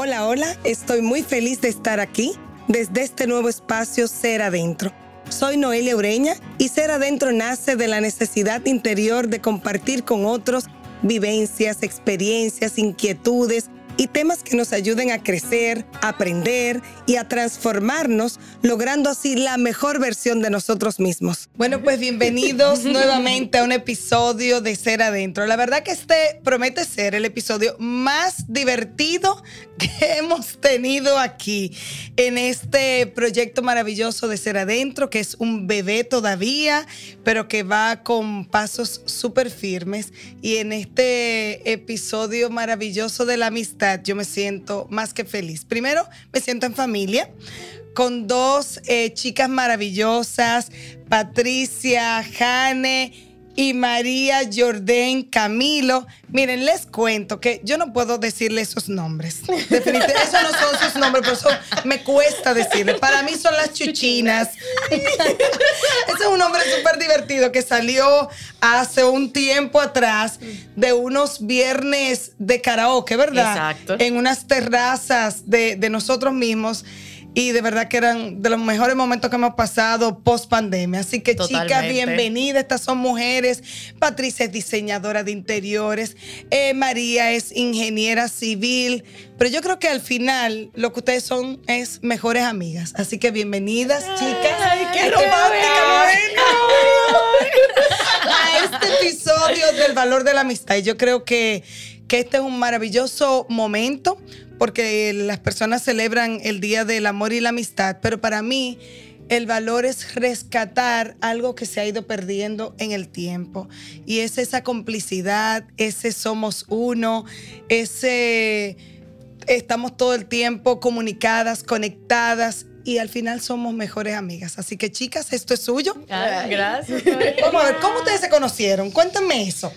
Hola, hola, estoy muy feliz de estar aquí desde este nuevo espacio Ser Adentro. Soy Noelia Ureña y Ser Adentro nace de la necesidad interior de compartir con otros vivencias, experiencias, inquietudes y temas que nos ayuden a crecer, aprender y a transformarnos, logrando así la mejor versión de nosotros mismos. Bueno, pues bienvenidos nuevamente a un episodio de Ser Adentro. La verdad que este promete ser el episodio más divertido que hemos tenido aquí en este proyecto maravilloso de Ser Adentro, que es un bebé todavía, pero que va con pasos súper firmes. Y en este episodio maravilloso de la amistad, yo me siento más que feliz. Primero, me siento en familia con dos eh, chicas maravillosas, Patricia, Jane y María Jordén Camilo. Miren, les cuento que yo no puedo decirle esos nombres. Definitivamente, esos no son sus nombres, por eso me cuesta decirle. Para mí son las chuchinas. Ese es un nombre súper divertido que salió hace un tiempo atrás de unos viernes de karaoke, ¿verdad? Exacto. En unas terrazas de, de nosotros mismos y de verdad que eran de los mejores momentos que hemos pasado post pandemia. Así que chicas, bienvenidas. Estas son mujeres. Patricia es diseñadora de interiores. Eh, María es ingeniera civil. Pero yo creo que al final lo que ustedes son es mejores amigas. Así que bienvenidas, chicas. Ay, qué Ay, romántica. A este episodio del valor de la amistad. Y yo creo que, que este es un maravilloso momento porque las personas celebran el Día del Amor y la Amistad, pero para mí el valor es rescatar algo que se ha ido perdiendo en el tiempo. Y es esa complicidad, ese somos uno, ese estamos todo el tiempo comunicadas, conectadas y al final somos mejores amigas. Así que chicas, esto es suyo. Ay, gracias. Vamos a ver, ¿cómo ustedes se conocieron? Cuéntame eso.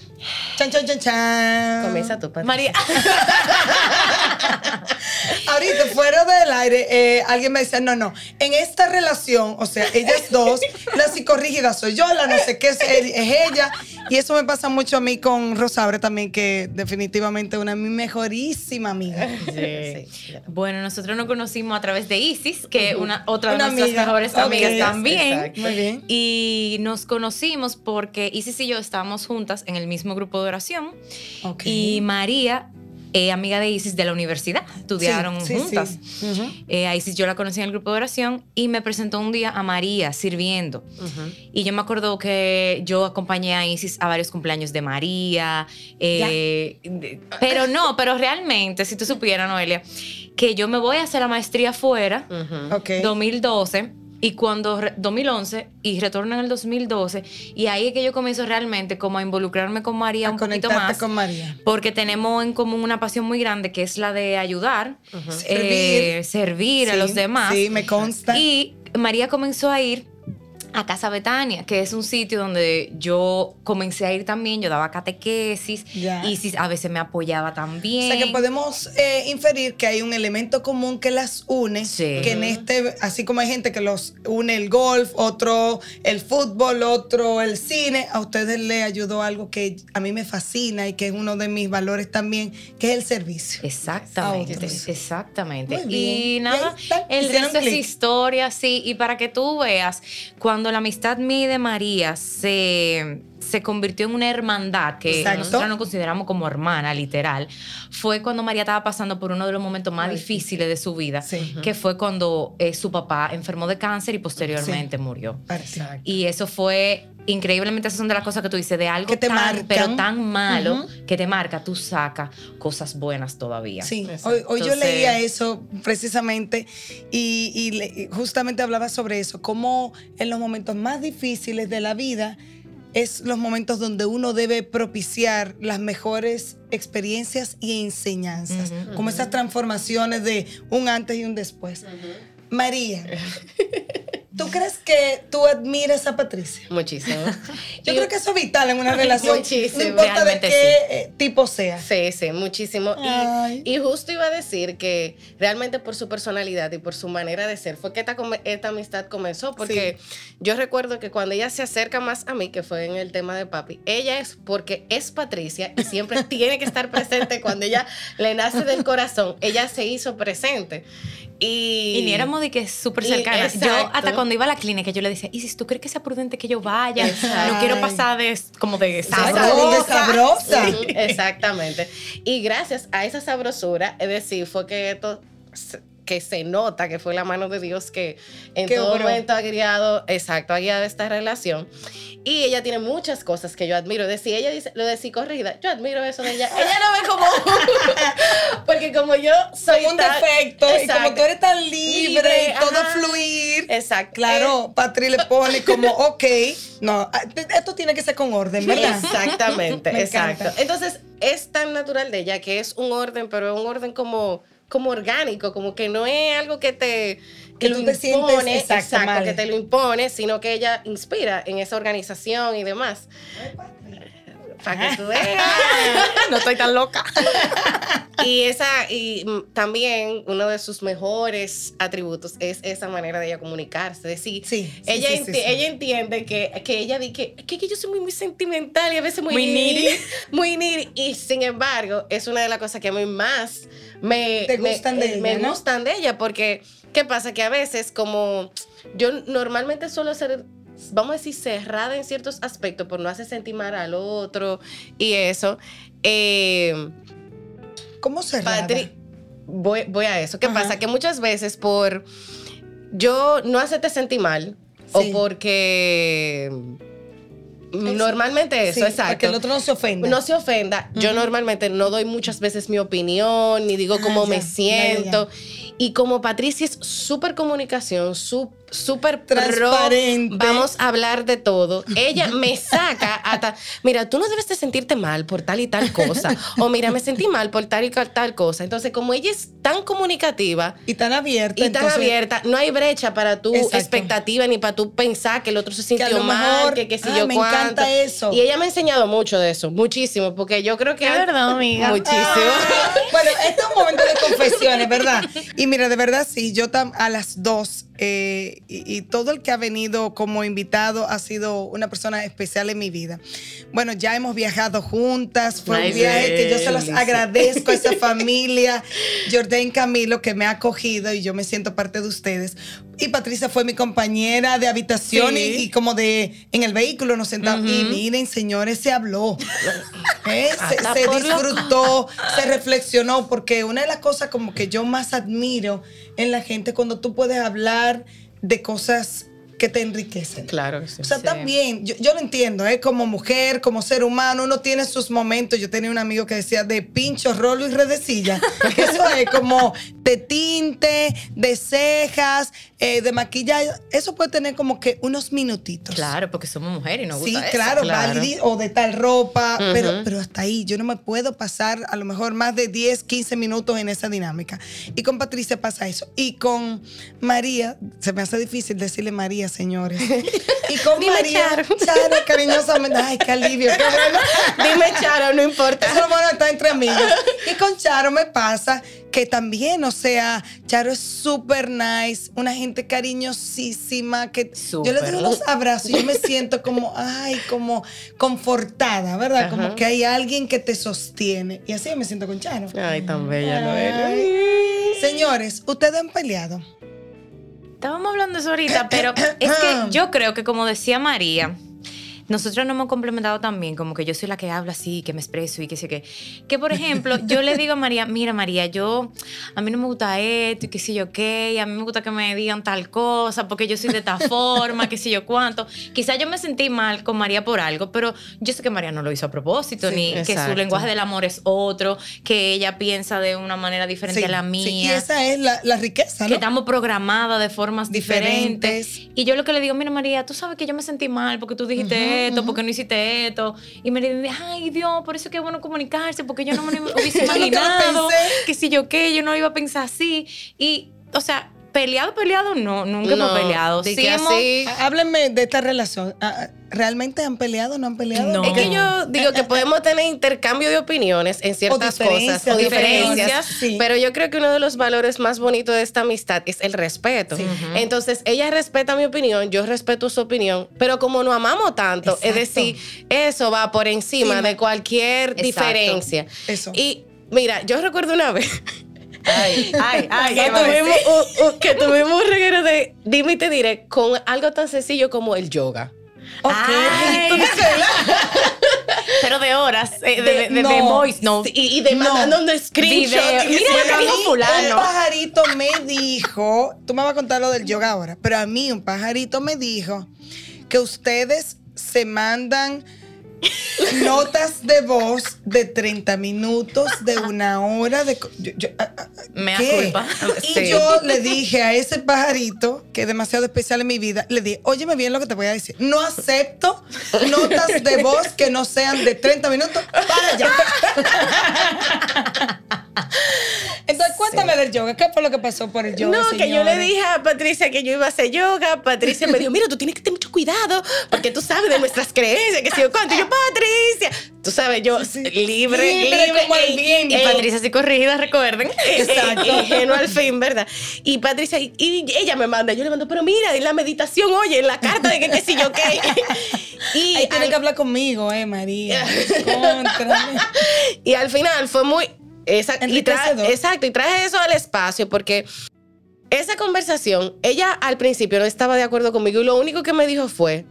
Chan, chan, chan, chan. Comienza tú, Patricia. María. Ahorita, fuera del aire, eh, alguien me decía, no, no, en esta relación, o sea, ellas dos, la psicorrígida soy yo, la no sé qué es, es ella. Y eso me pasa mucho a mí con Rosabre también, que definitivamente es una de mis mejorísimas amigas. Sí. Bueno, nosotros nos conocimos a través de Isis, que es una, otra de Una nuestras amiga. mejores Ok, amigas también. exacto. Muy bien. Y nos conocimos porque Isis y yo estábamos juntas en el mismo grupo de oración. Ok. Y María, eh, amiga de Isis de la universidad, estudiaron Sí, sí, juntas. sí. Ujú. Eh, a Isis yo la conocí en el grupo de oración y me presentó un día a María sirviendo. Y yo me acuerdo que yo acompañé a Isis a varios cumpleaños de María. eh, de- pero no, pero realmente, si tú supieras, Noelia, que yo me voy a hacer la maestría afuera, Ujú. Ok. 2012. Y cuando, re- 2011, y retorno en el 2012, y ahí es que yo comienzo realmente como a involucrarme con María A un poquito más. con María. Porque tenemos en común una pasión muy grande que es la de ayudar, Servir. eh, servir a Sí, los demás. Sí, me consta. Y María comenzó a ir a Casa Betania, que es un sitio donde yo comencé a ir también, yo daba catequesis, Ya. y sí, a veces me apoyaba O también. sea que podemos eh, inferir que hay un elemento común que las une, Sí. que en este, así como hay gente que los une el golf, otro el fútbol, otro el cine, a ustedes le ayudó algo que a mí me fascina y que es uno de mis valores también, que es el servicio. Exactamente, exactamente. Y Y nada, está, el resto es historia, sí. Y para que tú veas, cuando la amistad mía y de María se, se convirtió en una hermandad, que Exacto. nosotros nos consideramos como hermana, literal, fue cuando María estaba pasando por uno de los momentos más difíciles de su vida, Sí. que fue cuando eh, su papá enfermó de cáncer y posteriormente murió. Y eso fue increíblemente, esas son de las cosas que tú dices, de algo Que te tan, marcan. pero tan malo que te marca, tú sacas cosas buenas todavía. Sí, Exacto. hoy, hoy yo leía eso precisamente y, y justamente hablaba sobre eso, cómo en los momentos más difíciles de la vida es los momentos donde uno debe propiciar las mejores experiencias y enseñanzas, como esas transformaciones de un antes y un después. María, ¿Tú crees que tú admiras a Patricia? Muchísimo. Yo creo que eso es vital en una relación. Muchísimo. No importa de qué sí. eh, tipo sea. Sí, sí, muchísimo. Y, y justo iba a decir que realmente por su personalidad y por su manera de ser fue que esta amistad comenzó. Porque yo recuerdo que cuando ella se acerca más a mí, que fue en el tema de papi, ella es porque es Patricia y siempre tiene que estar presente cuando ella le nace del corazón. Ella se hizo presente. Y, Y ni éramos de que súper Y- cercanas. Yo exacto. hasta cuando iba a la clínica, yo le decía, Isis, ¿tú crees que sea prudente que yo vaya? Exacto. No quiero pasar de como de Sabrosa, sabrosa. Sí, exactamente. Y gracias a esa sabrosura, es decir, fue que esto que se nota que fue la mano de Dios que en Que todo momento ha guiado, exacto, ha guiado esta relación. Y ella tiene muchas cosas que yo admiro. Decir, ella dice, lo de psicorrida, yo admiro eso de ella. Ella no ve como, porque como yo soy Como un tan- defecto. Y como Exacto. tú eres tan libre, Libre, y todo ajá. fluir. Exacto. Claro, Patri le pone como, ok, no, ah, esto tiene que ser con orden, ¿verdad? Exactamente, Me exacto. Entonces, es tan natural de ella que es un orden, pero es un orden como, como orgánico, como que no es algo que te Que lo te sientes, impone, exacto, que te lo impone, sino que ella inspira en esa organización y demás. Para que tú veas. no estoy tan loca. Y esa, y también uno de sus mejores atributos es esa manera de ella comunicarse. Decir, Sí, sí, ella, sí, enti- ella entiende que, que ella di que, que, yo soy muy, muy sentimental y a veces muy, Muy needy. Muy needy. Y sin embargo, es una de las cosas que a mí más me, Te me- gustan de eh, me ella, ¿no? gustan de ella. Porque, ¿qué pasa? Que a veces, como yo normalmente suelo ser vamos a decir, cerrada en ciertos aspectos por no hacer sentir mal al otro y eso. Eh, ¿Cómo se Patri, voy, voy a eso. ¿Qué Ajá. pasa? Que muchas veces por yo no hacerte sentir mal o porque normalmente eso, Para exacto. que el otro no se ofenda. no se ofenda, yo normalmente no doy muchas veces mi opinión, ni digo Ah, cómo ya, me ya, ya, siento. Y como Patricia es súper comunicación, su- súper pro, Transparente. vamos a hablar de todo. Ella me saca hasta, mira, tú no debes de sentirte mal por tal y tal cosa. o mira, me sentí mal por tal y tal cosa. Entonces, como ella es tan comunicativa, y tan abierta. y tan entonces, abierta, no hay brecha para tu Exacto. expectativa ni para tu pensar que el otro se sintió mal, mejor, que qué sé ah, yo me cuánto. encanta eso. Y ella me ha enseñado mucho de eso, muchísimo, porque yo creo que Es verdad, amiga. muchísimo. Bueno, este es un momento de confesiones, ¿verdad? Y mira, de verdad sí, yo tam- a las dos, eh, y, y todo el que ha venido como invitado ha sido una persona especial en mi vida. Bueno, ya hemos viajado juntas, fue Ay, un viaje que yo se los agradezco a esa familia, Jordán Camilo, que me ha acogido y yo me siento parte de ustedes. Y Patricia fue mi compañera de habitación Sí. y, y como de en el vehículo nos sentamos. Y miren, señores, se habló. ¿Eh? Se, Hasta se loco. disfrutó, se reflexionó, porque una de las cosas como que yo más admiro en la gente cuando tú puedes hablar de cosas que te enriquecen. Claro sí. O sea, Sí. también, yo, yo lo entiendo, ¿eh? como mujer, como ser humano, uno tiene sus momentos. Yo tenía un amigo que decía de pincho, rolo y redecilla. Eso es como de tinte, de cejas, eh, de maquillaje. Eso puede tener como que unos minutitos. Claro, porque somos mujeres y nos Sí, gusta eso. claro, claro. o de tal ropa, pero, pero hasta ahí yo no me puedo pasar a lo mejor más de 10, 15 minutos en esa dinámica. Y con Patricia pasa eso. Y con María, se me hace difícil decirle María, señores. Y con Dime María, Charo. Charo, cariñosamente, ay, qué alivio, qué bueno. Dime, Charo, no importa. Eso bueno estar entre amigos. Y con Charo me pasa que también, o sea, Charo es súper nice, una gente cariñosísima, que yo le doy unos abrazos y yo me siento como, ay, como confortada, ¿verdad? Como que hay alguien que te sostiene. Y así me siento con Charo. Ay, tan bella. Noelia. Señores, ustedes han peleado. Estábamos hablando de eso ahorita, pero es que yo creo que como decía María, nosotros nos hemos complementado también, como que yo soy la que habla así, que me expreso y que sé qué. Que por ejemplo, yo le digo a María, mira María, yo, a mí no me gusta esto y qué sé yo qué, y a mí me gusta que me digan tal cosa, porque yo soy de esta forma, qué sé yo cuánto. Quizás yo me sentí mal con María por algo, pero yo sé que María no lo hizo a propósito, Sí, ni que su lenguaje del amor es otro, que ella piensa de una manera diferente Sí, a la sí, mía y esa es la, la riqueza, que ¿no? estamos programadas de formas diferentes. Diferentes. Y yo lo que le digo, mira María, tú sabes que yo me sentí mal porque tú dijiste esto, porque no hiciste esto. Y María dice, ay Dios, por eso es que es bueno comunicarse, porque yo no me hubiese imaginado que si yo qué, yo no iba a pensar así. Y, o sea, peleado, peleado, no, nunca No, hemos peleado. Sí que hemos- así- Háblenme de esta relación. Ah, ¿Realmente han peleado o no han peleado? No. Es que yo digo que podemos tener intercambio de opiniones en ciertas cosas o diferencias, sí. pero yo creo que uno de los valores más bonitos de esta amistad es el respeto. Entonces, ella respeta mi opinión, yo respeto su opinión, pero como no amamos tanto, es decir, eso va por encima de cualquier Exacto. diferencia. Eso. Y mira, yo recuerdo una vez Ay, ay, ay, que ¿qué va a tuvimos, que tuvimos un reguero de dime y te diré con algo tan sencillo como el yoga. Ay, pero de horas, eh, de, de, de- de no. voice, no. Y, y de No. mandando un screenshot. Video. Mira sí, lo que a mí- dijo fulano. Un pajarito me dijo, tú me vas a contar lo del yoga ahora, pero a mí un pajarito me dijo que ustedes se mandan notas de voz de 30 minutos, de una hora, de... yo- yo- ah, ah, Me culpa. Y Sí. yo le dije a ese pajarito, que es demasiado especial en mi vida, le dije, óyeme bien lo que te voy a decir. No acepto notas de voz que no sean de 30 minutos para allá. Entonces, cuéntame del yoga. ¿Qué fue lo que pasó por el yoga? No, que yo le dije a Patricia que yo iba a hacer yoga. Patricia me dijo, mira, tú tienes que tener mucho cuidado porque tú sabes de nuestras creencias, que si yo cuánto. Y yo, Patricia. Tú sabes, yo Sí, sí. libre, Libre libre. como el viento. Y Patricia sí corrigida, recuerden. Exacto. ingenuo al fin, ¿verdad? Y Patricia, y, y ella me manda, yo le mando, pero mira, en la meditación, oye, en la carta de que qué sé yo qué. y, Ahí tiene que hablar conmigo, eh, María. Y al final fue muy. esa- y exacto, y traje eso al espacio porque esa conversación, ella al principio no estaba de acuerdo conmigo y lo único que me dijo fue: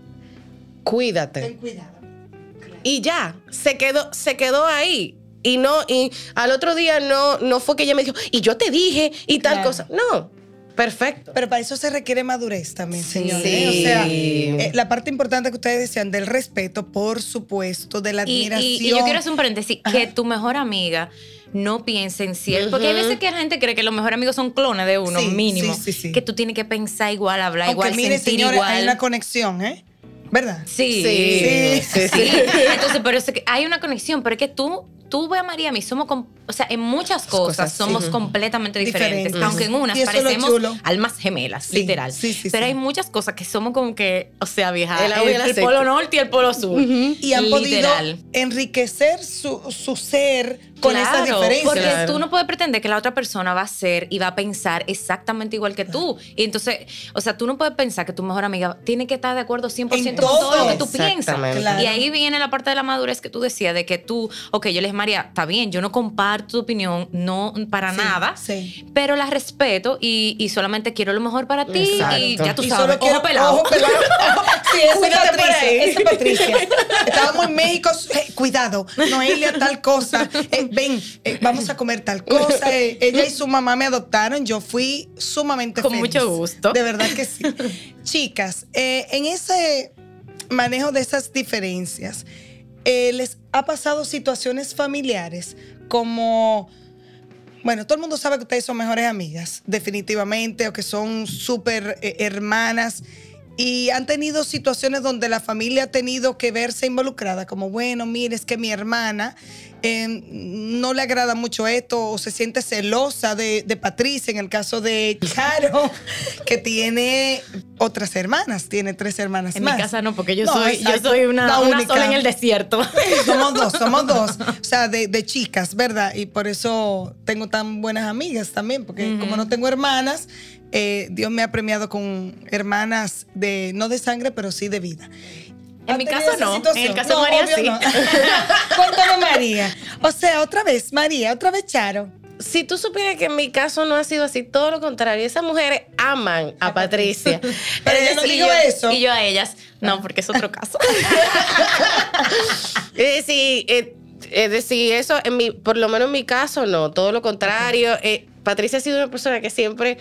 cuídate. Ten cuidado. Y ya, se quedó, se quedó ahí. Y no, y al otro día no, no fue que ella me dijo, y yo te dije, y tal Claro. cosa. No, perfecto. Pero para eso se requiere madurez también, Sí. señores. ¿eh? O sea, eh, la parte importante que ustedes decían del respeto, por supuesto, de la Y, admiración. y- y yo quiero hacer un paréntesis, que tu mejor amiga no piense en sí. Porque hay veces que la gente cree que los mejores amigos son clones de uno, Sí, mínimo. sí, sí, sí. Que tú tienes que pensar igual, hablar Aunque igual, mire, sentir señores, igual. hay una conexión, ¿eh? ¿Verdad? Sí, Sí, sí, sí. Entonces, pero es que hay una conexión, pero es que tú, tú ve a María a mí, somos, o sea, en muchas cosas, cosas, somos sí. completamente diferentes, Diferentes. aunque en unas parecemos almas gemelas, Sí, literal. sí, sí, pero sí. hay muchas cosas que somos como que, o sea, vieja, El polo norte y el polo sur. Y han Literal. podido enriquecer su, su ser con esas Claro, diferencias. Porque Claro. tú no puedes pretender que la otra persona va a ser y va a pensar exactamente igual que tú. Y entonces, o sea, tú no puedes pensar que tu mejor amiga tiene que estar de acuerdo 100% En todo lo que tú piensas. Claro. Y ahí viene la parte de la madurez que tú decías, de que tú, ok, yo le dije, María, está bien, yo no comparto tu opinión, no para Sí, nada, sí. pero la respeto y, y solamente quiero lo mejor para ti. Exacto. Y ya tú Y sabes, solo quiero- ojo pelado. ojo pelado. Sí, esa por Patricia, ahí. esa Patricia. Estábamos en México, eh, cuidado, Noelia tal cosa, eh, ven, eh, vamos a comer tal cosa. eh, ella y su mamá me adoptaron, yo fui sumamente Con feliz. mucho gusto. De verdad que sí. Chicas, eh, en ese manejo de esas diferencias, eh, ¿les ha pasado situaciones familiares como... Bueno, todo el mundo sabe que ustedes son mejores amigas, definitivamente, o que son súper eh, hermanas. Y han tenido situaciones donde la familia ha tenido que verse involucrada, como, bueno, mire, es que mi hermana eh, no le agrada mucho esto, o se siente celosa de, de Patricia, en el caso de Charo, que tiene otras hermanas, tiene tres hermanas En más. mi casa no, porque yo No, soy, yo soy una, una sola en el desierto. Somos dos, somos dos. O sea, de, de chicas, ¿verdad? Y por eso tengo tan buenas amigas también, porque como no tengo hermanas, eh, Dios me ha premiado con hermanas de, no de sangre, pero sí de vida. En ¿Han mi caso no, situación? en el caso de María sí. no. Cuéntame, María. O sea, otra vez, María, otra vez Charo. Si tú supieras que en mi caso no ha sido así, todo lo contrario, esas mujeres aman a Patricia. Pero ella no yo- eso. Y yo a ellas, no, porque es otro caso. Es decir, eh, es decir, eso, en mi, por lo menos en mi caso, no, todo lo contrario. Eh, Patricia ha sido una persona que siempre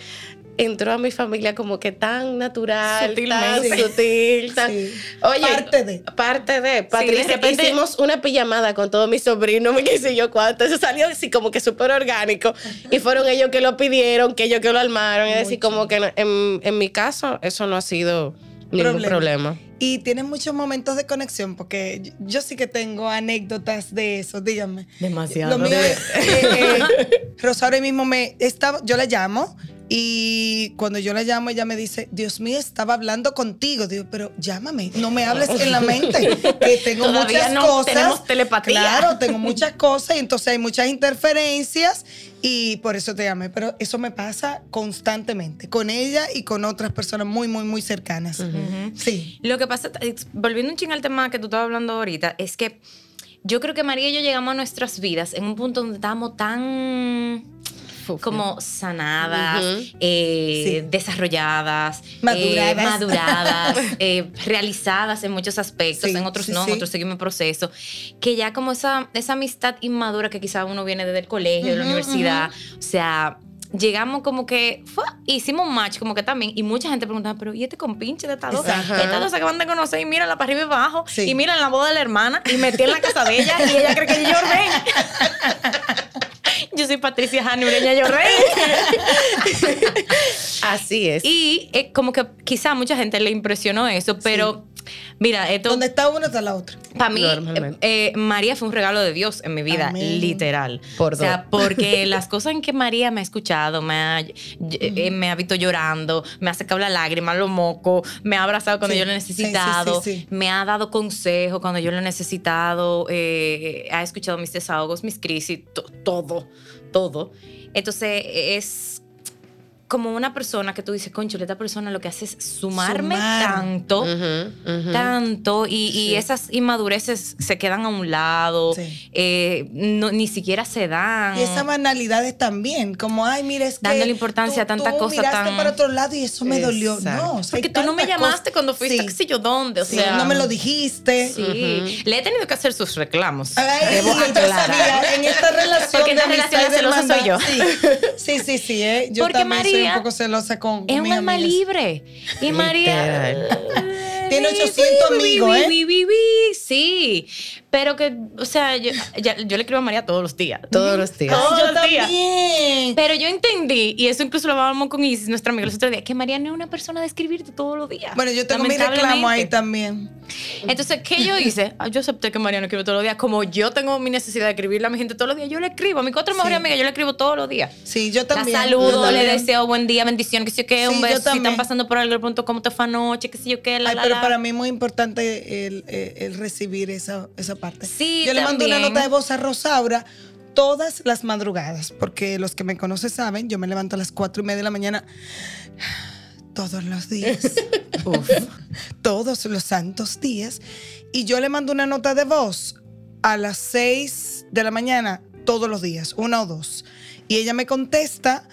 entró a mi familia como que tan natural, tan Sutilmente. sutil, tan- Sí. Oye, Parte de. Parte de. Patricia, repente- hicimos una pijamada con todos mis sobrinos, me qué sé yo cuánto. Eso salió así como que súper orgánico. Y fueron ellos que lo pidieron, que ellos que lo armaron. Es decir, como que en, en mi caso, eso no ha sido ningún problema. Y tienen muchos momentos de conexión, porque yo, yo sí que tengo anécdotas de eso, díganme. Demasiado. Lo mío es, eh, eh, Rosa ahora mismo me estaba, yo la llamo Y cuando yo la llamo, ella me dice, Dios mío, estaba hablando contigo. Digo, pero llámame, no me hables en la mente, que tengo Todavía muchas no cosas. tenemos telepatía. Claro, tengo muchas cosas y entonces hay muchas interferencias y por eso te llamé. Pero eso me pasa constantemente, con ella y con otras personas muy, muy, muy cercanas. Sí. Lo que pasa, eh, volviendo un ching al tema que tú estabas hablando ahorita, es que yo creo que María y yo llegamos a nuestras vidas en un punto donde estábamos tan como sanadas, Ujú. eh, Sí. desarrolladas, Maduradas. eh, maduradas, eh, realizadas en muchos aspectos, Sí, en otros sí, no, en otros seguimos en proceso, que ya como esa, esa amistad inmadura que quizá uno viene desde el colegio, de la universidad, o sea... Llegamos como que ¡fua! hicimos un match como que también y mucha gente preguntaba, pero ¿y este compinche de esta dos? Estas dos se acaban de conocer y mírenla para arriba y para abajo Sí. y miran la boda de la hermana y metí en la casa de ella y ella cree que yo Jorben. Yo soy Patricia Janureña Yorrey. Así es. Y eh, como que quizá a mucha gente le impresionó eso, pero mira, esto Donde está una está la otra. para mí, eh, eh, María fue un regalo de Dios en mi vida, Amén. literal. Por o sea, dos. porque las cosas en que María me ha escuchado, me ha, eh, me ha visto llorando, me ha sacado la lágrima, los mocos, me ha abrazado cuando Sí, yo lo he sí, sí, necesitado, sí, sí. me ha dado consejo cuando yo lo he necesitado, eh, ha escuchado mis desahogos, mis crisis, to- todo, todo. Entonces, es como una persona que tú dices, concho, esta persona lo que hace es sumarme Sumar. tanto tanto y, y esas inmadureces se quedan a un lado, Sí. eh, no- ni siquiera se dan. Y esas banalidades también, como, ay, mira, es que. Dándole importancia a tanta tú cosa miraste tan- para otro lado y eso me dolió. No, o sea, Porque tú no me llamaste cuando fuiste Sí. a qué sé yo dónde, o Sí, sea. no me lo dijiste. Sí, le he tenido que hacer sus reclamos. Ay, Debo sí, yo aclarar. sabía, en esta relación Porque en de esta relación la celosa soy hermandad, Sí, sí, sí, sí, ¿eh? yo Porque también soy un María poco celosa con, con Es un alma libre. Y María. Tiene Uy, 800 uy, amigos, ¿eh? Sí. Pero que, o sea, yo, ya- yo le escribo a María todos los días. Todos los días. Todos yo los días. también. Pero yo entendí, y eso incluso lo hablábamos con Isis, nuestra amiga, los otros días, que María no es una persona de escribirte todos los días. Bueno, yo tengo mi reclamo ahí también. Entonces, ¿qué yo hice? Ah, Yo acepté que María no escribe todos los días. Como yo tengo mi necesidad de escribirle a mi gente todos los días, yo le escribo. A mi otra mejor Sí. amiga, yo le escribo todos los días. Sí, yo La también. saludo, yo le deseo buen día, bendición, que sé yo qué, Sí, un yo beso. Si están pasando por algo, le pregunto cómo te fue anoche, que sé yo qué, la, Ay, la, pero la. para mí es muy importante el, el- el recibir esa, esa parte. Sí, Yo le mando una también. nota de voz a Rosaura todas las madrugadas, porque los que me conocen saben, yo me levanto a las cuatro y media de la mañana todos los días. Uf. todos los santos días. Y yo le mando una nota de voz a las seis de la mañana todos los días, una o dos. Y ella me contesta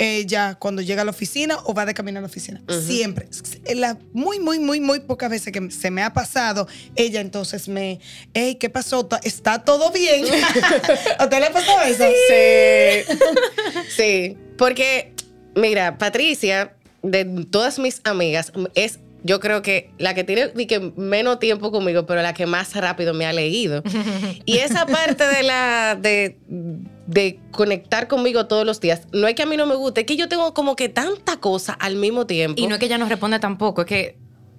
ella cuando llega a la oficina o va de camino a la oficina. Siempre. La- muy, muy, muy, muy pocas veces que se me ha pasado, ella entonces me, hey, ¿qué pasó? ¿Está todo bien? ¿A usted le ha pasado eso? Sí. sí. Porque, mira, Patricia, de todas mis amigas, es yo creo que la que tiene ni que menos tiempo conmigo, pero la que más rápido me ha leído. Y esa parte de la de, de conectar conmigo todos los días, no es que a mí no me guste, es que yo tengo como que tanta cosa al mismo tiempo. Y no es que ella no responde tampoco, es que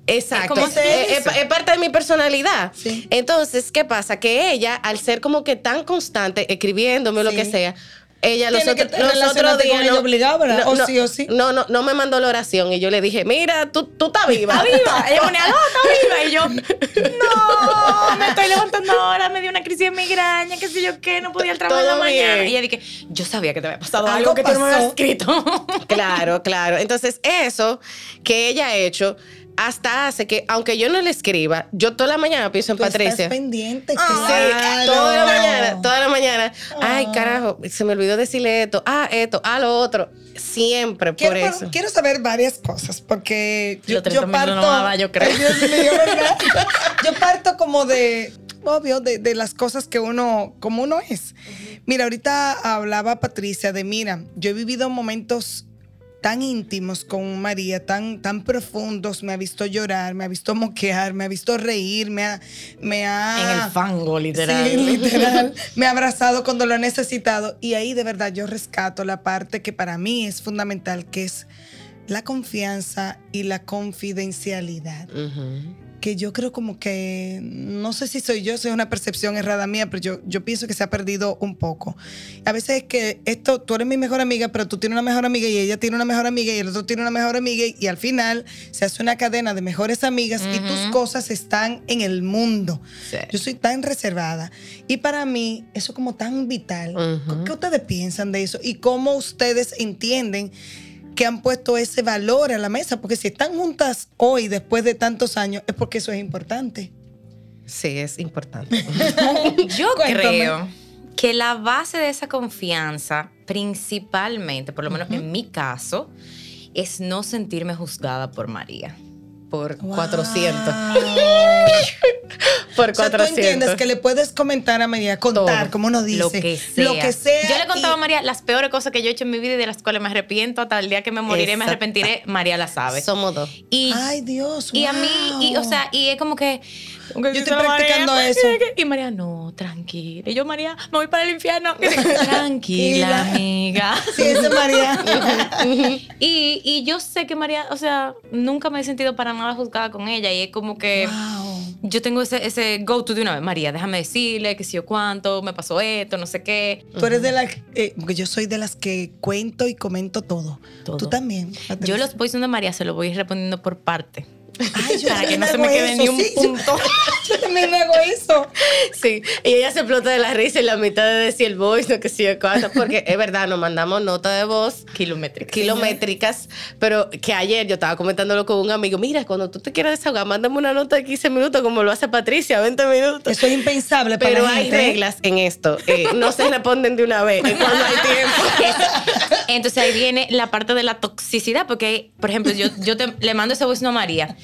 Exacto. Es como Es, se es- es parte de mi personalidad. Sí. Entonces, ¿qué pasa? Que ella, al ser como que tan constante, escribiéndome o lo Sí. que sea, ella los, otros días. ella obligado, ¿verdad? O no, sí o sí. No, no, no me mandó la oración y yo le dije, mira, tú, tú estás viva. ¡Está viva! Ella ponía, ¡no, está viva! Y yo, ¡no! Me estoy levantando ahora, me dio una crisis de migraña, qué sé yo qué, no podía trabajo en la mañana. bien. Y ella dije, yo sabía que te había pasado Algo algo, que tú no me habías escrito. Claro, claro. Entonces, eso que ella ha hecho hasta hace que, aunque yo no le escriba, yo toda la mañana pienso en Tú Patricia. estás pendiente, Sí, claro. toda la mañana, toda la mañana. Ay, carajo, se me olvidó decirle esto, ah, esto, ah, lo otro. Siempre por eso. quiero saber varias cosas porque yo, Los 30 yo minutos parto. no yo creo. Ay, Dios mío, ¿verdad? yo parto como de, obvio, de, de las cosas que uno, como uno es. Mira, ahorita hablaba Patricia de, mira, yo he vivido momentos tan íntimos con María, tan, tan profundos, me ha visto llorar, me ha visto moquear, me ha visto reír, me ha... Me ha en el fango, literal. Sí, literal. Me ha abrazado cuando lo he necesitado. Y ahí de verdad yo rescato la parte que para mí es fundamental, que es la confianza y la confidencialidad. Ujú. Que yo creo como que, no sé si soy yo, soy una percepción errada mía, pero yo, yo pienso que se ha perdido un poco. A veces es que esto, tú eres mi mejor amiga, pero tú tienes una mejor amiga y ella tiene una mejor amiga y el otro tiene una mejor amiga y, al final se hace una cadena de mejores amigas y tus cosas están en el mundo. Yo soy tan reservada y para mí eso como tan vital. ¿Qué ustedes piensan de eso y cómo ustedes entienden? Que han puesto ese valor a la mesa, porque si están juntas hoy, después de tantos años, es porque eso es importante. Sí, es importante. Yo creo que la base de esa confianza, principalmente, por lo menos en mi caso, es no sentirme juzgada por María por 400. por 400. O sea, tú entiendes que le puedes comentar a María, contar, como uno dice. Lo que sea. Lo que sea yo le contaba a María las peores cosas que yo he hecho en mi vida y de las cuales me arrepiento hasta el día que me moriré, me arrepentiré. María la sabe. Somos dos. Y, Ay, Dios. Y a mí, y, o sea, y es como que. yo estoy practicando eso. Y María, no, tranquila. Y yo, María, me voy para el infierno. tranquila, amiga. Sí, es María. y, y yo sé que María, o sea, nunca me he sentido para nada nada juzgada con ella y es como que yo tengo ese, ese go-to de una vez, María, déjame decirle que si yo cuánto, me pasó esto, no sé qué. Tú eres de las, eh, yo soy de las que cuento y comento todo. Tú también. Yo los voy de María se lo voy respondiendo por parte. Ay, para que no se me quede ni un punto. Yo, también hago eso. Sí, y ella se explota de la risa en la mitad de decir el voice, no que sí, porque es verdad, nos mandamos notas de voz kilométricas. kilométricas, pero que ayer yo estaba comentándolo con un amigo, mira, cuando tú te quieras desahogar, mándame una nota de 15 minutos como lo hace Patricia, 20 minutos. Eso es impensable para Pero hay ¿eh? reglas en esto, eh, no se responden de una vez, cuando hay tiempo. Entonces ahí viene la parte de la toxicidad, porque, por ejemplo, yo, yo le mando ese voice no a María.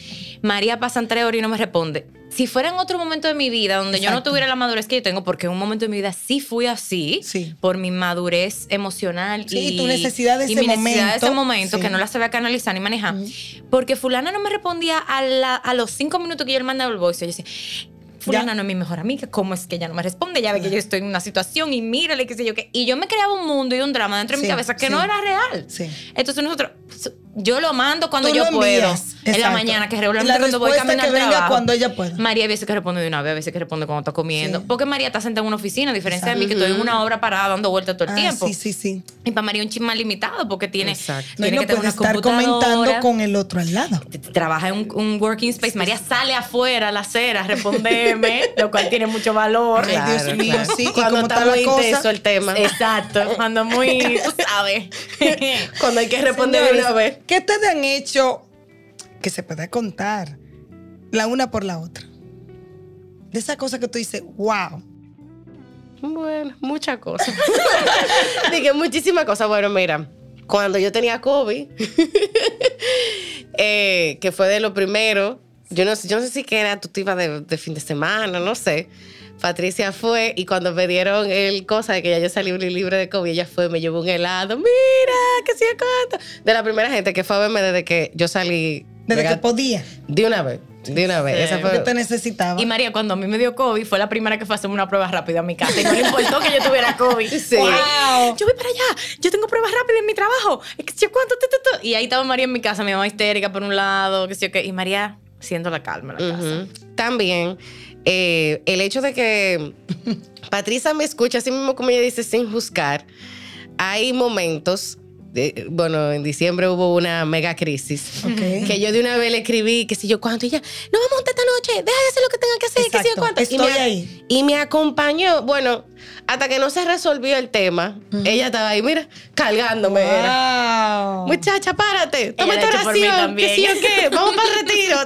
María pasan tres horas y no me responde. Si fuera en otro momento de mi vida donde yo no tuviera la madurez que yo tengo, porque en un momento de mi vida sí fui así, por mi madurez emocional y, tu necesidad de ese mi momento, necesidad de ese momento, que no la sabía canalizar ni manejar, porque fulana no me respondía a, los cinco minutos que yo le mandaba el voice. Yo decía, fulana no es mi mejor amiga, ¿cómo es que ella no me responde? Ya ve que yo estoy en una situación y mírale, qué sé yo qué. Y yo me creaba un mundo y un drama dentro de mi cabeza que no era real. Entonces nosotros, yo lo mando cuando yo puedo. En la mañana, que regularmente cuando voy caminando que venga cuando ella pueda. María a veces que responde de una vez, a veces que responde cuando está comiendo. Porque María está sentada en una oficina, a diferencia de mí, que estoy en una obra parada dando vueltas todo el ah, tiempo. Sí, sí, sí. Y para María un chisme limitado porque tiene, tiene que tener una estar comentando con el otro al lado. Trabaja en un, working space. María sale afuera a la acera a responderme, lo cual tiene mucho valor. Ay, Dios mío, sí. Cuando está, muy intenso el tema. Exacto. Cuando muy, tú sabes. cuando hay que responder de una vez. ¿Qué te han hecho? que se puede contar la una por la otra. De esa cosa que tú dices, wow. Bueno, muchas cosas. Dije, muchísimas cosas. Bueno, mira, cuando yo tenía COVID, eh, que fue de lo primero, yo no, yo no sé si que era tu tipa de fin de semana, no sé. Patricia fue y cuando me dieron el cosa de que ya yo salí un libre de COVID, ella fue, me llevó un helado. Mira, que sí, cuánto. De la primera gente que fue a verme desde que yo salí. Desde que podía. De una vez. De una vez. Esa fue. Te necesitaba. Y María, cuando a mí me dio COVID, fue la primera que fue a hacerme una prueba rápida en mi casa. Y no le importó que yo tuviera COVID. Sí. Wow. Yo voy para allá. Yo tengo pruebas rápidas en mi trabajo. Es que yo cuánto. Y ahí estaba María en mi casa, mi mamá histérica por un lado, que sé yo qué. Y María siendo la calma en la casa. También eh, el hecho de que Patricia me escucha, así mismo como ella dice, sin juzgar, hay momentos bueno, en diciembre hubo una mega crisis. Que yo de una vez le escribí, que si yo cuánto, y ella, no vamos a esta noche, deja de hacer lo que tenga que hacer, que si yo cuánto. Estoy y me, ahí. Y me acompañó, bueno, hasta que no se resolvió el tema, ella estaba ahí, mira, cargándome. Muchacha, párate, toma tu oración, que sí o qué, vamos para el retiro.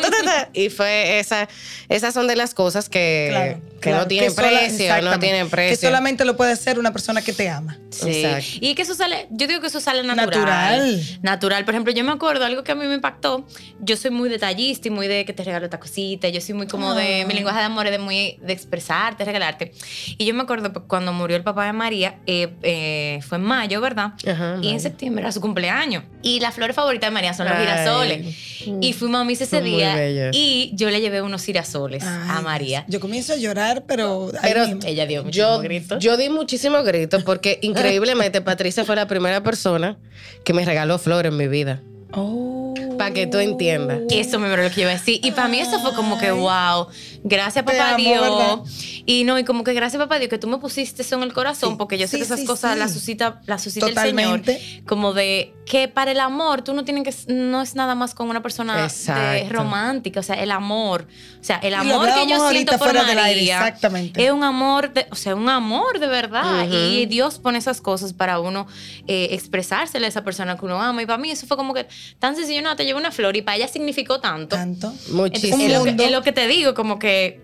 y fue esa, esas son de las cosas que, que no tienen precio, no tienen precio. Que solamente lo puede hacer una persona que te ama. Sí. Y que eso sale, yo digo que eso sale natural. Natural. Natural. Por ejemplo, yo me acuerdo algo que a mí me impactó. Yo soy muy detallista y muy de que te regalo esta cosita. Yo soy muy como de. Mi ah. lenguaje de amor es de muy de expresarte, regalarte. Y yo me acuerdo cuando murió el papá de María, eh, eh, fue en mayo, ¿verdad? y en septiembre era su cumpleaños. Y las flores favoritas de María son los girasoles. Y fuimos a misa ese día y yo le llevé unos girasoles a María. Yo comienzo a llorar, pero. Pero ella dio muchísimos gritos. Yo di muchísimos gritos porque increíblemente Patricia fue la primera persona que me regaló flores en mi vida. Oh. Para que tú entiendas. Eso me lo que yo iba a decir. Y para mí eso fue como que, wow, gracias papá amo, ¿verdad? Dios. Y no, y como que gracias papá Dios que tú me pusiste eso en el corazón, Sí. porque yo sé Sí, que esas sí, cosas sí. las suscita, las suscita el. Señor. Como de que para el amor tú no tienes que, no es nada más con una persona de romántica, o sea, el amor. O sea, el amor que yo siento por fuera del aire, María exactamente. es un amor, de, o sea, un amor de verdad. Y Dios pone esas cosas para uno eh, expresársele a esa persona que uno ama. Y para mí eso fue como que tan sencillo, no, te llevo una flor y para ella significó tanto. Tanto. Muchísimo. es, lo que, mundo. es lo que te digo, como que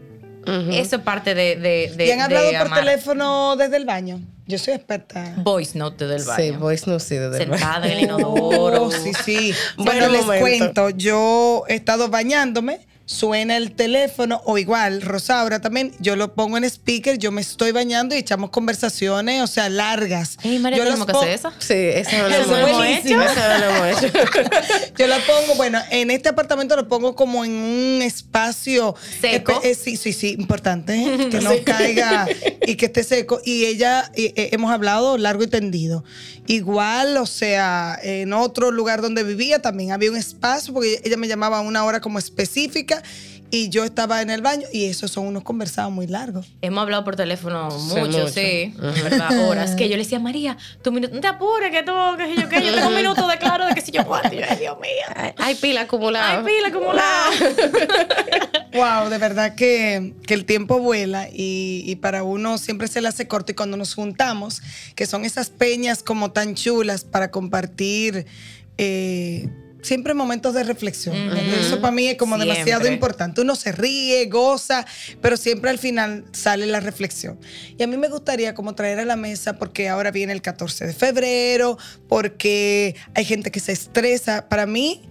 eso es parte de, de, de ¿Y han hablado por amar. teléfono desde el baño? Yo soy experta. Voice note del Sí, baño. voice no sí, de verdad. Sentada en el inodoro. Oh, sí, sí. Buen Bueno, les momento. cuento, yo he estado bañándome, suena el teléfono, o igual, Rosaura también, yo lo pongo en speaker, yo me estoy bañando y echamos conversaciones, o sea, largas. Ey, María, yo tenemos que hacer eso. Sí, eso no lo Eso hemos es hecho. buenísimo. Eso no lo hemos hecho. Yo la pongo, bueno, en este apartamento lo pongo como en un espacio Seco. eh, sí, sí, sí, importante, ¿eh? que no caiga y que esté seco. Y ella, eh, hemos hablado largo y tendido. Igual, o sea, en otro lugar donde vivía también había un espacio, porque ella me llamaba a una hora como específica y yo estaba en el baño y esos son unos conversados muy largos. Hemos hablado por teléfono mucho, mucho. sí, ¿verdad? Horas. Que yo le decía, María, tu minuto, no te apures, que tú, que sé yo, que yo tengo un minuto de claro de que si yo cuánto. Y yo, Ay, Dios mío. Hay- Hay pila acumulada. Ay, pila acumulada. Wow, de verdad que, que el tiempo vuela y, y para uno siempre se le hace corto y cuando nos juntamos, que son esas peñas como tan chulas para compartir eh, siempre momentos de reflexión. Eso para mí es como Siempre. demasiado importante. Uno se ríe, goza, pero siempre al final sale la reflexión. Y a mí me gustaría como traer a la mesa, porque ahora viene el 14 de febrero, porque hay gente que se estresa. Para mí,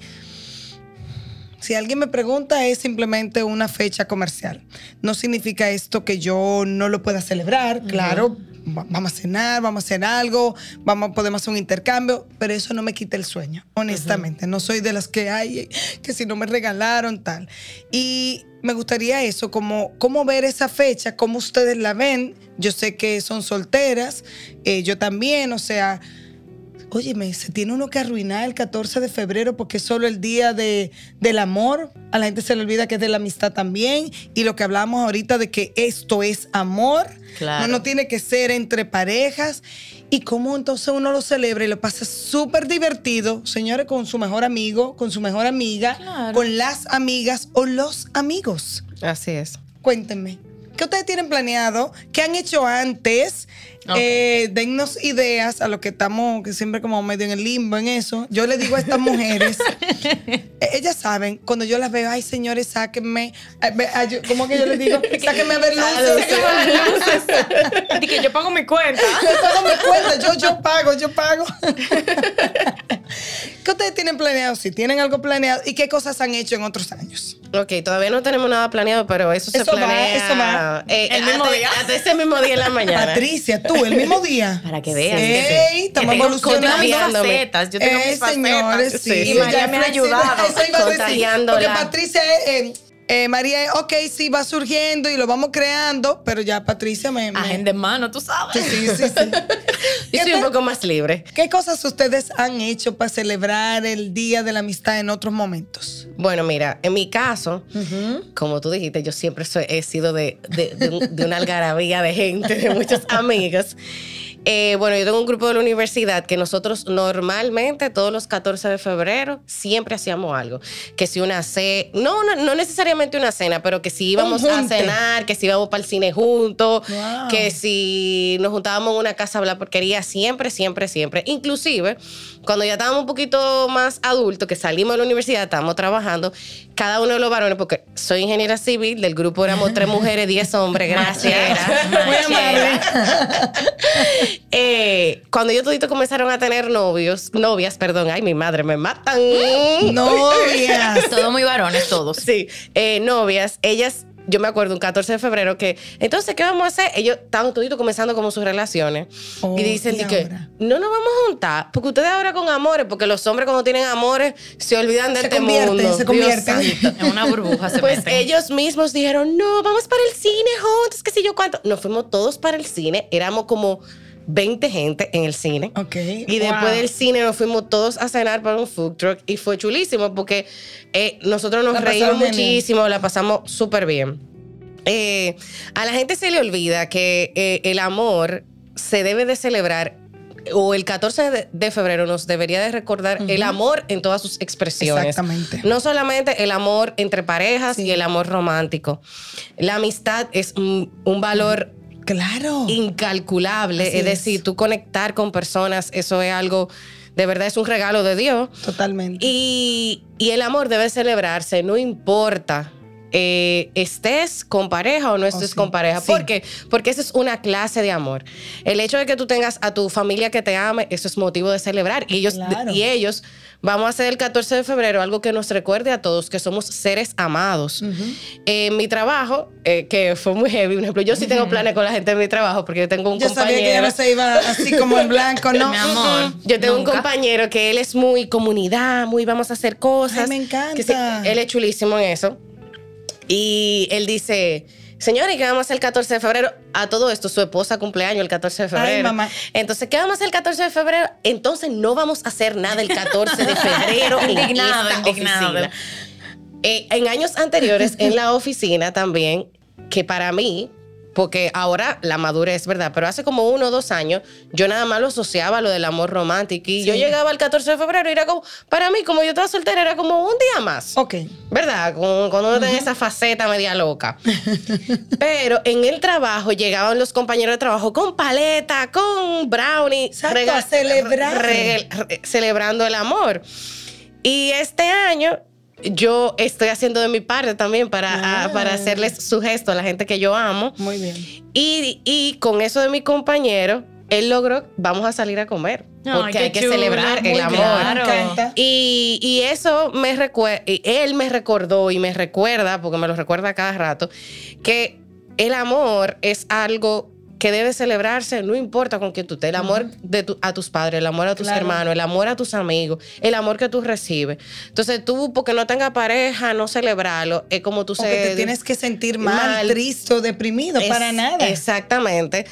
si alguien me pregunta, es simplemente una fecha comercial. No significa esto que yo no lo pueda celebrar, claro. Vamos a cenar, vamos a hacer algo, vamos, podemos hacer un intercambio, pero eso no me quita el sueño, honestamente. No soy de las que hay, que si no me regalaron, tal. Y me gustaría eso, como cómo ver esa fecha, cómo ustedes la ven. Yo sé que son solteras, eh, yo también, o sea, Óyeme, se tiene uno que arruinar el 14 de febrero porque es solo el día de, del amor. A la gente se le olvida que es de la amistad también. Y lo que hablábamos ahorita de que esto es amor. Claro. No, no tiene que ser entre parejas. Y cómo entonces uno lo celebra y lo pasa súper divertido, señores, con su mejor amigo, con su mejor amiga, Claro. con las amigas o los amigos. Así es. Cuéntenme. ¿Qué ustedes tienen planeado? ¿Qué han hecho antes? Ok. Eh, dennos ideas a lo que estamos, que siempre como medio en el limbo en eso. Yo le digo a estas mujeres, eh, ellas saben, cuando yo las veo, ay señores, sáquenme, yo- ¿cómo que yo les digo? Sáquenme a ver luces. Así que yo pago mi cuenta. Yo pago mi cuenta, yo, yo pago, yo pago. ¿Qué ustedes tienen planeado? Si tienen algo planeado y qué cosas han hecho en otros años. Ok, todavía no tenemos nada planeado, pero eso, se Eso va, planea. eso va. eh, El mismo hasta- día. Hasta ese mismo día en la mañana. Patricia, tú, el mismo día. Para que veas. Ey, que- estamos evolucionando. Tengo mis Contagiándome. facetas. Yo tengo Eh, mis facetas. señores, sí. Sí. Y María Ya me ha ayudado. Eso iba a decir. contagiándola. Porque Patricia, eh, eh, María, ok, sí, va surgiendo y lo vamos creando, pero ya Patricia me... me- Agenda en mano, tú sabes. Sí, sí, sí. Yo soy un poco más libre. ¿Qué cosas ustedes han hecho para celebrar el Día de la Amistad en otros momentos? Bueno, mira, en mi caso, como tú dijiste, yo siempre soy- he sido de, de- de una algarabía de gente, de muchos amigos. Eh, bueno, yo tengo un grupo de la universidad que nosotros normalmente todos los 14 de febrero siempre hacíamos algo. Que si una cena, no, no, no necesariamente una cena, pero que si íbamos a cenar, que si íbamos para el cine juntos, Wow. que si nos juntábamos en una casa a hablar porquería, siempre, siempre, siempre. Inclusive, cuando ya estábamos un poquito más adultos, que salimos de la universidad, estábamos trabajando, cada uno de los varones, porque soy ingeniera civil, del grupo éramos tres mujeres, diez hombres, gracias. Muy amable. Eh, cuando ellos toditos comenzaron a tener novios, novias, perdón, ay, mi madre, me matan. Novias. Todos muy varones, todos. Sí, eh, novias, ellas, yo me acuerdo un 14 de febrero que, entonces, ¿qué vamos a hacer? Ellos estaban toditos comenzando como sus relaciones Oh, y dicen no nos vamos a juntar, porque ustedes ahora con amores, porque los hombres cuando tienen amores se olvidan de Se este mundo. se Dios convierten. santo. En una burbuja se Pues meten. ellos mismos dijeron, no, vamos para el cine juntos, qué sé yo cuánto. Nos fuimos todos para el cine, éramos como 20 gente en el cine. Y después del cine nos fuimos todos a cenar para un food truck y fue chulísimo porque eh, nosotros nos La reímos muchísimo, la pasamos súper bien. Eh, a la gente se le olvida que eh, el amor se debe de celebrar o el 14 de, febrero nos debería de recordar el amor en todas sus expresiones. Exactamente. No solamente el amor entre parejas Sí. y el amor romántico. La amistad es un, un valor Claro. incalculable. Así Es es. decir, tú conectar con personas, eso es algo, de verdad es un regalo de Dios. Totalmente. Y, y el amor debe celebrarse, no importa. Eh, estés con pareja o no estés sí. con pareja. Sí. ¿Por qué? Porque esa es una clase de amor. El hecho de que tú tengas a tu familia que te ame, eso es motivo de celebrar. Y ellos, Claro. y ellos vamos a hacer el 14 de febrero algo que nos recuerde a todos que somos seres amados. En mi trabajo, eh, que fue muy heavy, por ejemplo, yo sí tengo planes con la gente de mi trabajo porque yo tengo un Yo compañero. sabía que ya no se iba así como en blanco, ¿no? Mi amor. Yo tengo Nunca. un compañero que él es muy comunidad, muy vamos a hacer cosas. Ay, me encanta. Que sí, él es chulísimo en eso. Y él dice, señor, ¿y qué vamos a hacer el 14 de febrero? A todo esto, su esposa cumpleaños el 14 de febrero. Ay, mamá. Entonces, ¿qué vamos a hacer el 14 de febrero? Entonces, no vamos a hacer nada el 14 de febrero en Indignado, esta indignado. oficina. Eh, en años anteriores, en la oficina también, que para mí, porque ahora la madurez, ¿verdad? Pero hace como uno o dos años, yo nada más lo asociaba a lo del amor romántico. Y yo llegaba el 14 de febrero y era como, para mí, como yo estaba soltera, era como un día más. Ok. ¿Verdad? Con- Cuando uno tiene esa faceta media loca. Pero en el trabajo llegaban los compañeros de trabajo con paleta, con brownie. Exacto, celebrar. re- re- celebrando el amor. Y este año yo estoy haciendo de mi parte también para, Ah. para hacerles su gesto a la gente que yo amo. Muy bien. Y, y con eso de mi compañero, él logró, vamos a salir a comer. Porque hay que chulo, celebrar muy el amor. claro. Y, y eso me recuerda, él me recordó y me recuerda, porque me lo recuerda cada rato, que el amor es algo que debe celebrarse, no importa con quién tú estés, el amor de tu- a tus padres, el amor a tus Claro. hermanos, el amor a tus amigos, el amor que tú recibes. Entonces tú, porque no tengas pareja, no celebrarlo, es como tú O que te tienes que sentir mal, mal. triste o deprimido, es- para nada. Exactamente.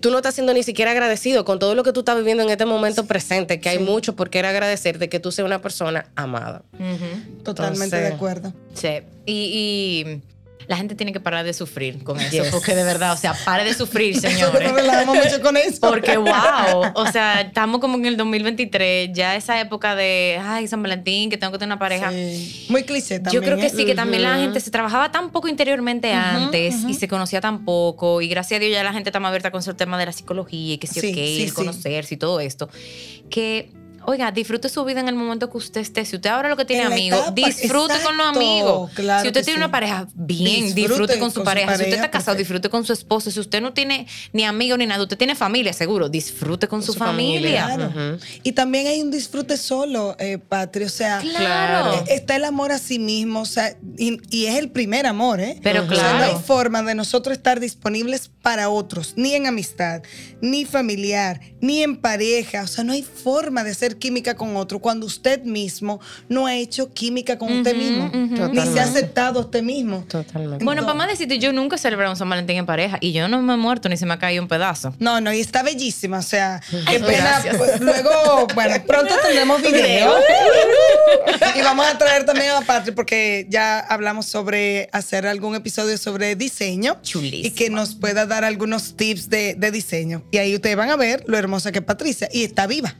Tú no estás siendo ni siquiera agradecido con todo lo que tú estás viviendo en este momento presente, que hay mucho por qué agradecer de que tú seas una persona amada. Totalmente Entonces- de acuerdo. Sí. Y, y la gente tiene que parar de sufrir con eso, Yes. porque de verdad, o sea, pare de sufrir, señores. mucho con eso. Porque wow, o sea, estamos como en el 2023, ya esa época de, ay, San Valentín, que tengo que tener una pareja. Sí. Muy cliché también. Yo creo que ¿eh? sí, que también la gente se trabajaba tan poco interiormente antes y se conocía tan poco y gracias a Dios ya la gente está más abierta con el tema de la psicología y que sí, Sí, ok, sí, el conocerse y todo esto, que... Oiga, disfrute su vida en el momento que usted esté. Si usted ahora lo que tiene amigos, etapa, disfrute con los amigos. claro si usted tiene sí. una pareja, bien, Disfrute disfrute, con su con su pareja. Si usted está casado, perfecto. disfrute con su esposo. Si usted no tiene ni amigos ni nada, usted tiene familia, seguro, disfrute con, su, su familia. familia. Claro. Y también hay un disfrute solo, eh, Patri. O sea, Claro. eh, está el amor a sí mismo. O sea, y, y es el primer amor, ¿eh? Pero O sea, no claro. hay forma de nosotros estar disponibles para otros, ni en amistad, ni familiar, ni en pareja. O sea, no hay forma de hacer química con otro cuando usted mismo no ha hecho química con usted mismo, ni se ha aceptado a usted mismo. Totalmente. Bueno, para más decirte, yo nunca he celebrado un San Valentín en pareja y yo no me he muerto ni se me ha caído un pedazo. No, no, y está bellísima. O sea, qué pena. Pues, luego, bueno, pronto tendremos video. y vamos a traer también a Patri porque ya hablamos sobre hacer algún episodio sobre diseño. Chulísimo. Y que nos pueda dar algunos tips de, de diseño. Y ahí ustedes van a ver lo hermosa que es Patricia. Y está viva.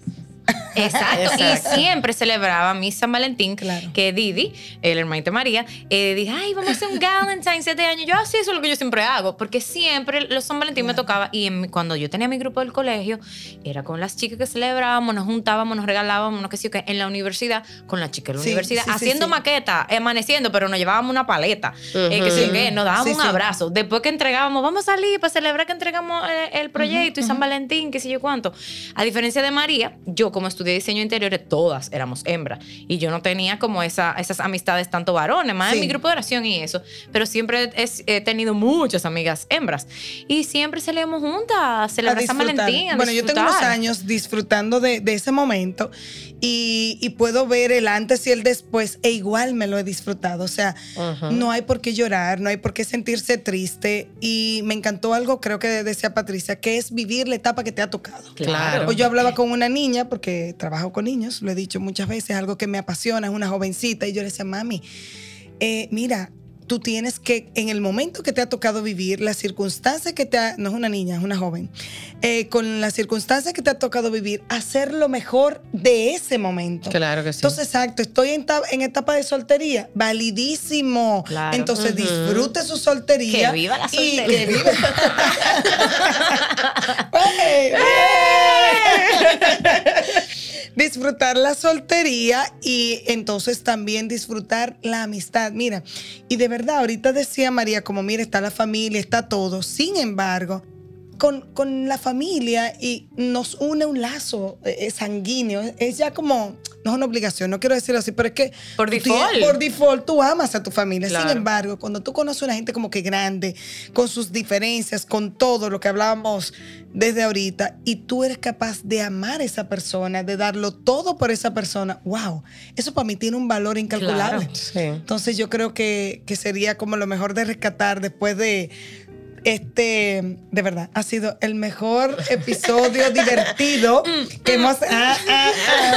Exacto. Exacto. Y siempre celebraba mi San Valentín, Claro. que Didi, el hermanito de María, eh, dije, ay, vamos a hacer un Valentine's este año. Yo, así eso es lo que yo siempre hago, porque siempre los San Valentín me tocaba. Y en cuando yo tenía mi grupo del colegio, era con las chicas que celebrábamos, nos juntábamos, nos regalábamos, no que sí, o qué, en la universidad, con las chicas de la Sí, universidad, sí, haciendo sí. maqueta, amaneciendo, pero nos llevábamos una paleta, eh, que o qué, nos dábamos un abrazo. Después que entregábamos, vamos a salir para celebrar que entregamos eh, el proyecto y San Valentín, qué sé yo cuánto. A diferencia de María, yo como estudié diseño interior, todas éramos hembras. Y yo no tenía como esa, esas amistades tanto varones, más en mi grupo de oración y eso. Pero siempre he, tenido muchas amigas hembras. Y siempre salíamos juntas, celebrar San Valentín. bueno, yo tengo unos años disfrutando de, ese momento y, y, puedo ver el antes y el después e igual me lo he disfrutado. O sea, no hay por qué llorar, no hay por qué sentirse triste. Y me encantó algo, creo que decía Patricia, que es vivir la etapa que te ha tocado. Claro. O yo hablaba con una niña, porque trabajo con niños, lo he dicho muchas veces, algo que me apasiona, es una jovencita, y yo le decía, mami, eh, mira, tú tienes que, en el momento que te ha tocado vivir, las circunstancias que te ha, no es una niña, es una joven, eh, con las circunstancias que te ha tocado vivir, hacer lo mejor de ese momento. Claro que sí. Entonces, exacto, estoy en, en etapa de soltería, validísimo. Claro. Entonces, disfrute su soltería. Que viva la soltería. Y que viva. disfrutar la soltería y entonces también disfrutar la amistad. Mira, y de verdad, ahorita decía María, como mira, está la familia, está todo. Sin embargo, con, con, la familia y nos une un lazo eh, sanguíneo. Es ya como, no es una obligación, no quiero decirlo así, pero es que... Por default. por default tú amas a tu familia. Sin embargo, cuando tú conoces a una gente como que grande, con sus diferencias, con todo lo que hablábamos desde ahorita, y tú eres capaz de amar a esa persona, de darlo todo por esa persona, wow, eso para mí tiene un valor incalculable. Entonces yo creo que, que sería como lo mejor de rescatar después de este, de verdad, ha sido el mejor episodio divertido que hemos. Ah, ah, ah.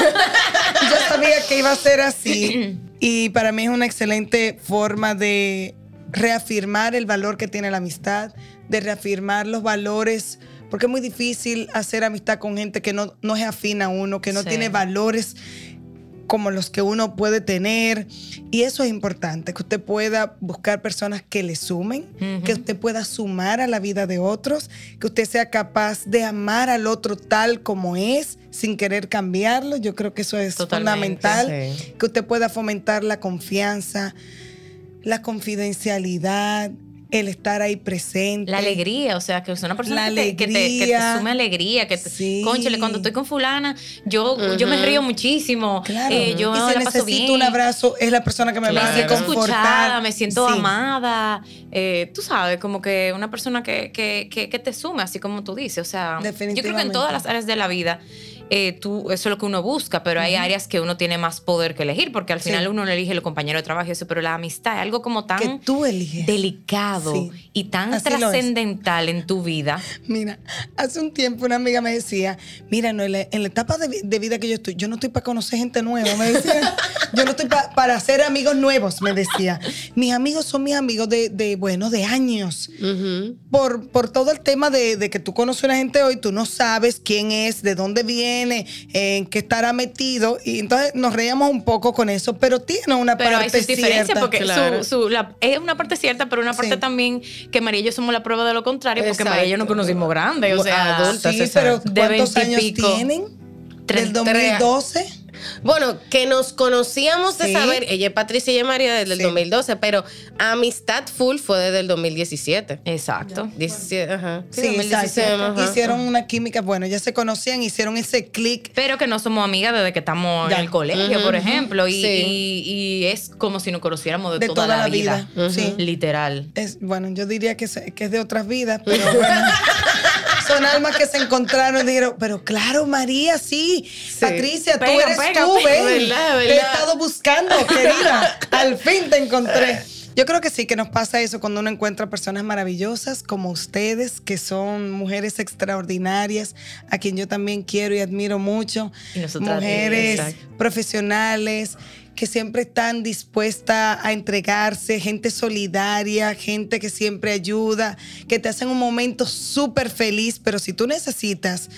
Yo sabía que iba a ser así. Y para mí es una excelente forma de reafirmar el valor que tiene la amistad, de reafirmar los valores, porque es muy difícil hacer amistad con gente que no, no es afín a uno, que no tiene valores como los que uno puede tener. Y eso es importante, que usted pueda buscar personas que le sumen, que usted pueda sumar a la vida de otros, que usted sea capaz de amar al otro tal como es, sin querer cambiarlo. Yo creo que eso es fundamental. Que usted pueda fomentar la confianza, la confidencialidad, el estar ahí presente. La alegría, o sea, que es una persona que, te, que, sume alegría, que te, sí. conchale, cuando estoy con fulana, yo, yo me río muchísimo. Claro. Eh, yo y si necesito un abrazo, es la persona que me va a Me siento escuchada, me siento amada. Eh, tú sabes, como que una persona que, que, te sume, así como tú dices. O sea, yo creo que en todas las áreas de la vida eh, tú, eso es lo que uno busca, pero hay áreas que uno tiene más poder que elegir, porque al final uno no elige el compañero de trabajo y eso, pero la amistad es algo como tan tú eliges. delicado y tan trascendental en tu vida. Mira, hace un tiempo una amiga me decía, mira, no, en, la, etapa de, vida que yo estoy, yo no estoy para conocer gente nueva, me decía, yo no estoy para hacer amigos nuevos, me decía. Mis amigos son mis amigos de, bueno, de años. por, por todo el tema de, de que tú conoces a una gente hoy, tú no sabes quién es, de dónde viene en qué estará metido. Y entonces nos reíamos un poco con eso, pero tiene una pero parte hay cierta. porque es una parte cierta, pero una parte también que María y yo somos la prueba de lo contrario, porque María y yo no conocimos grandes, o sea, adultas. Sí, pero ¿cuántos años tienen? ¿Del 2012? Bueno, que nos conocíamos de saber, ella es Patricia y ella María desde el 2012, pero Amistad Full fue desde el 2017. Exacto. 17, ajá. Sí, Hicieron una química, bueno, ya se conocían, hicieron ese clic. Pero que no somos amigas desde que estamos en el colegio, por ejemplo, y, y, es como si nos conociéramos de, toda, la, vida. Sí. Literal. Es, bueno, yo diría que es, que es de otras vidas, pero bueno. Son almas que se encontraron y dijeron, pero claro, María, sí. Patricia, tú eres tú, ven. Te he estado buscando, querida. Al fin te encontré. Yo creo que sí, que nos pasa eso cuando uno encuentra personas maravillosas como ustedes, que son mujeres extraordinarias, a quien yo también quiero y admiro mucho. mujeres profesionales que siempre están dispuestas a entregarse, gente solidaria, gente que siempre ayuda, que te hacen un momento súper feliz, pero si tú necesitas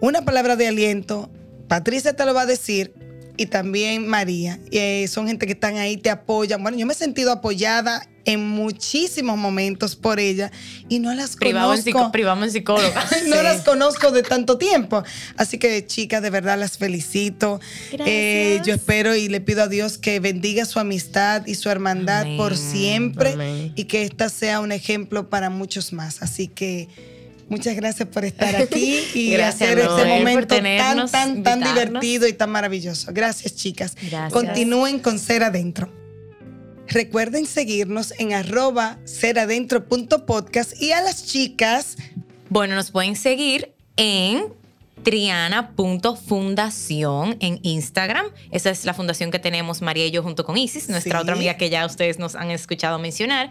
una palabra de aliento, Patricia te lo va a decir y también María. Eh, son gente que están ahí, te apoyan. Bueno, yo me he sentido apoyada en muchísimos momentos por ella y no las conozco. privado en psicóloga. no las conozco de tanto tiempo. Así que, chicas, de verdad las felicito. Eh, yo espero y le pido a Dios que bendiga su amistad y su hermandad por siempre y que esta sea un ejemplo para muchos más. Así que Muchas gracias por estar aquí y hacer este momento tan, tan, tan divertido y tan maravilloso. Gracias, chicas. Gracias. Continúen con Ser Adentro. Recuerden seguirnos en arroba seradentro.podcast y a las chicas. Bueno, nos pueden seguir en triana.fundación en Instagram. Esa es la fundación que tenemos María y yo junto con Isis, nuestra otra amiga que ya ustedes nos han escuchado mencionar.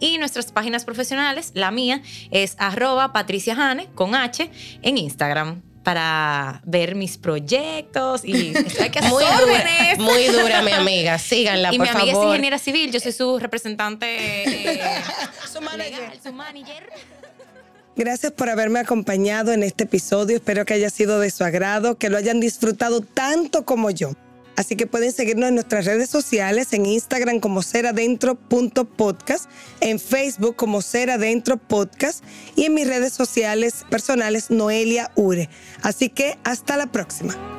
Y nuestras páginas profesionales, la mía es arroba Patricia Hane con H en Instagram para ver mis proyectos y estoy que muy dura, muy dura mi amiga, síganla y por favor. Y mi amiga es ingeniera civil, yo soy su representante, eh, su manager. su manager. Gracias por haberme acompañado en este episodio. Espero que haya sido de su agrado, que lo hayan disfrutado tanto como yo. Así que pueden seguirnos en nuestras redes sociales, en Instagram como seradentro.podcast, en Facebook como Seradentro Podcast y en mis redes sociales personales Noelia Ure. Así que hasta la próxima.